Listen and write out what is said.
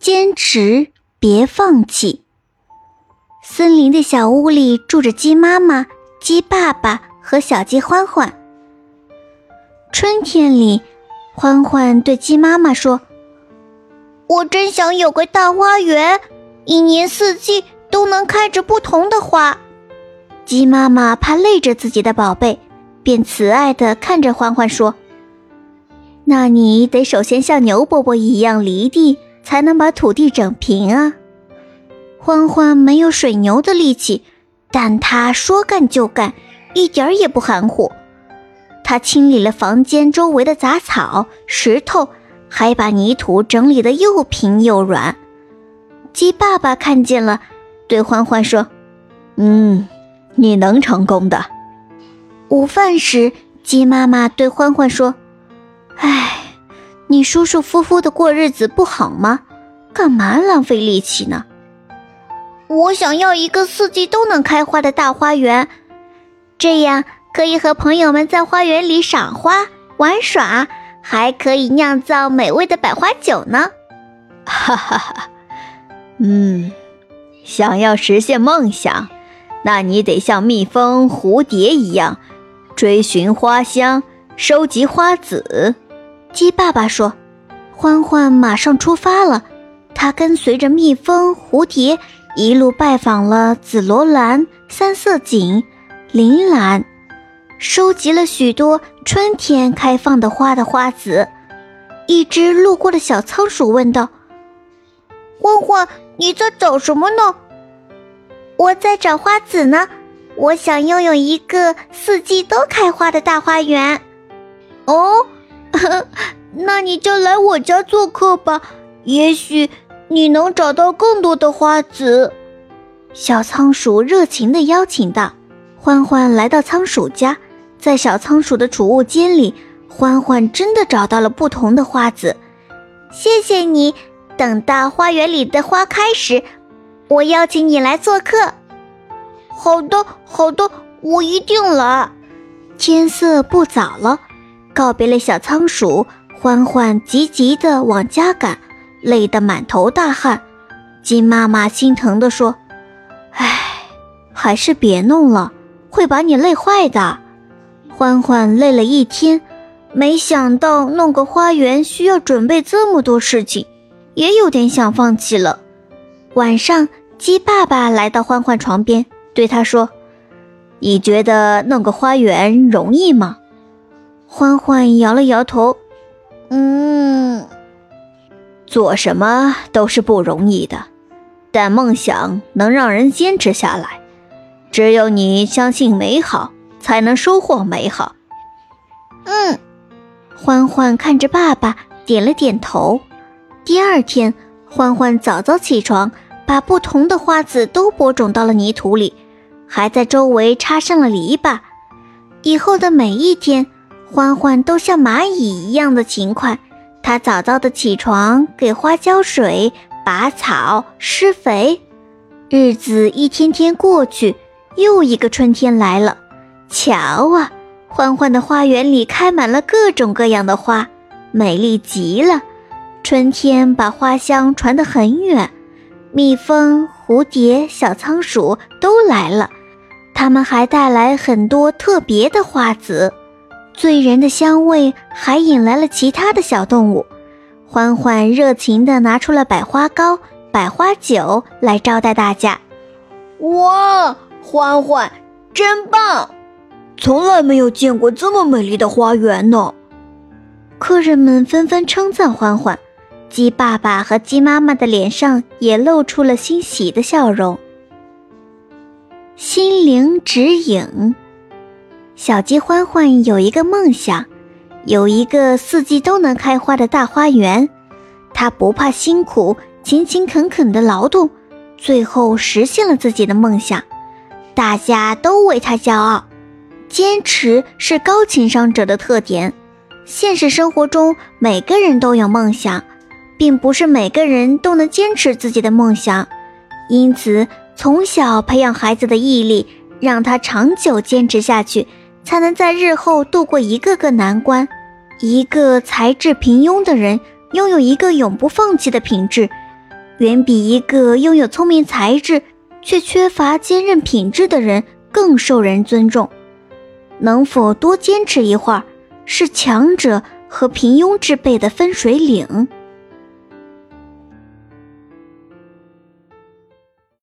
坚持，别放弃。森林的小屋里住着鸡妈妈、鸡爸爸和小鸡欢欢。春天里，欢欢对鸡妈妈说：“我真想有个大花园，一年四季都能开着不同的花。”鸡妈妈怕累着自己的宝贝，便慈爱地看着欢欢说：“那你得首先像牛伯伯一样犁地，才能把土地整平啊。”欢欢没有水牛的力气，但他说干就干，一点儿也不含糊。他清理了房间周围的杂草、石头，还把泥土整理得又平又软。鸡爸爸看见了，对欢欢说：“嗯，你能成功的。”午饭时，鸡妈妈对欢欢说：“哎，你舒舒服服的过日子不好吗？干嘛浪费力气呢？”我想要一个四季都能开花的大花园，这样可以和朋友们在花园里赏花、玩耍，还可以酿造美味的百花酒呢。哈哈哈，嗯，想要实现梦想，那你得像蜜蜂、蝴蝶一样，追寻花香，收集花籽。鸡爸爸说：“欢欢马上出发了，他跟随着蜜蜂、蝴蝶。”一路拜访了紫罗兰、三色堇、铃兰，收集了许多春天开放的花的花籽。一只路过的小仓鼠问道：“欢欢，你在找什么呢？”“我在找花籽呢。我想拥有一个四季都开花的大花园。”“哦，那你就来我家做客吧。也许……”你能找到更多的花籽，小仓鼠热情地邀请道。欢欢来到仓鼠家，在小仓鼠的储物间里，欢欢真的找到了不同的花籽。谢谢你，等到花园里的花开时，我邀请你来做客。好的，好的，我一定来。天色不早了，告别了小仓鼠，欢欢急急地往家赶。累得满头大汗，鸡妈妈心疼地说：“唉，还是别弄了，会把你累坏的。”欢欢累了一天，没想到弄个花园需要准备这么多事情，也有点想放弃了。晚上，鸡爸爸来到欢欢床边，对他说：“你觉得弄个花园容易吗？”欢欢摇了摇头：“嗯。”做什么都是不容易的，但梦想能让人坚持下来。只有你相信美好，才能收获美好。嗯，欢欢看着爸爸点了点头。第二天，欢欢早早起床，把不同的花籽都播种到了泥土里，还在周围插上了篱笆。以后的每一天，欢欢都像蚂蚁一样的勤快。他早早的起床，给花浇水、拔草、施肥。日子一天天过去，又一个春天来了。瞧啊，欢欢的花园里开满了各种各样的花，美丽极了。春天把花香传得很远，蜜蜂、蝴蝶、小仓鼠都来了，它们还带来很多特别的花籽。醉人的香味还引来了其他的小动物，欢欢热情地拿出了百花糕、百花酒来招待大家。哇，欢欢真棒！从来没有见过这么美丽的花园呢。客人们纷纷称赞欢欢，鸡爸爸和鸡妈妈的脸上也露出了欣喜的笑容。心灵指引。小鸡欢欢有一个梦想，有一个四季都能开花的大花园。它不怕辛苦，勤勤恳恳地劳动，最后实现了自己的梦想。大家都为他骄傲。坚持是高情商者的特点。现实生活中，每个人都有梦想，并不是每个人都能坚持自己的梦想。因此，从小培养孩子的毅力，让他长久坚持下去。才能在日后度过一个个难关。一个才智平庸的人，拥有一个永不放弃的品质，远比一个拥有聪明才智却缺乏坚韧品质的人更受人尊重。能否多坚持一会儿，是强者和平庸之辈的分水岭。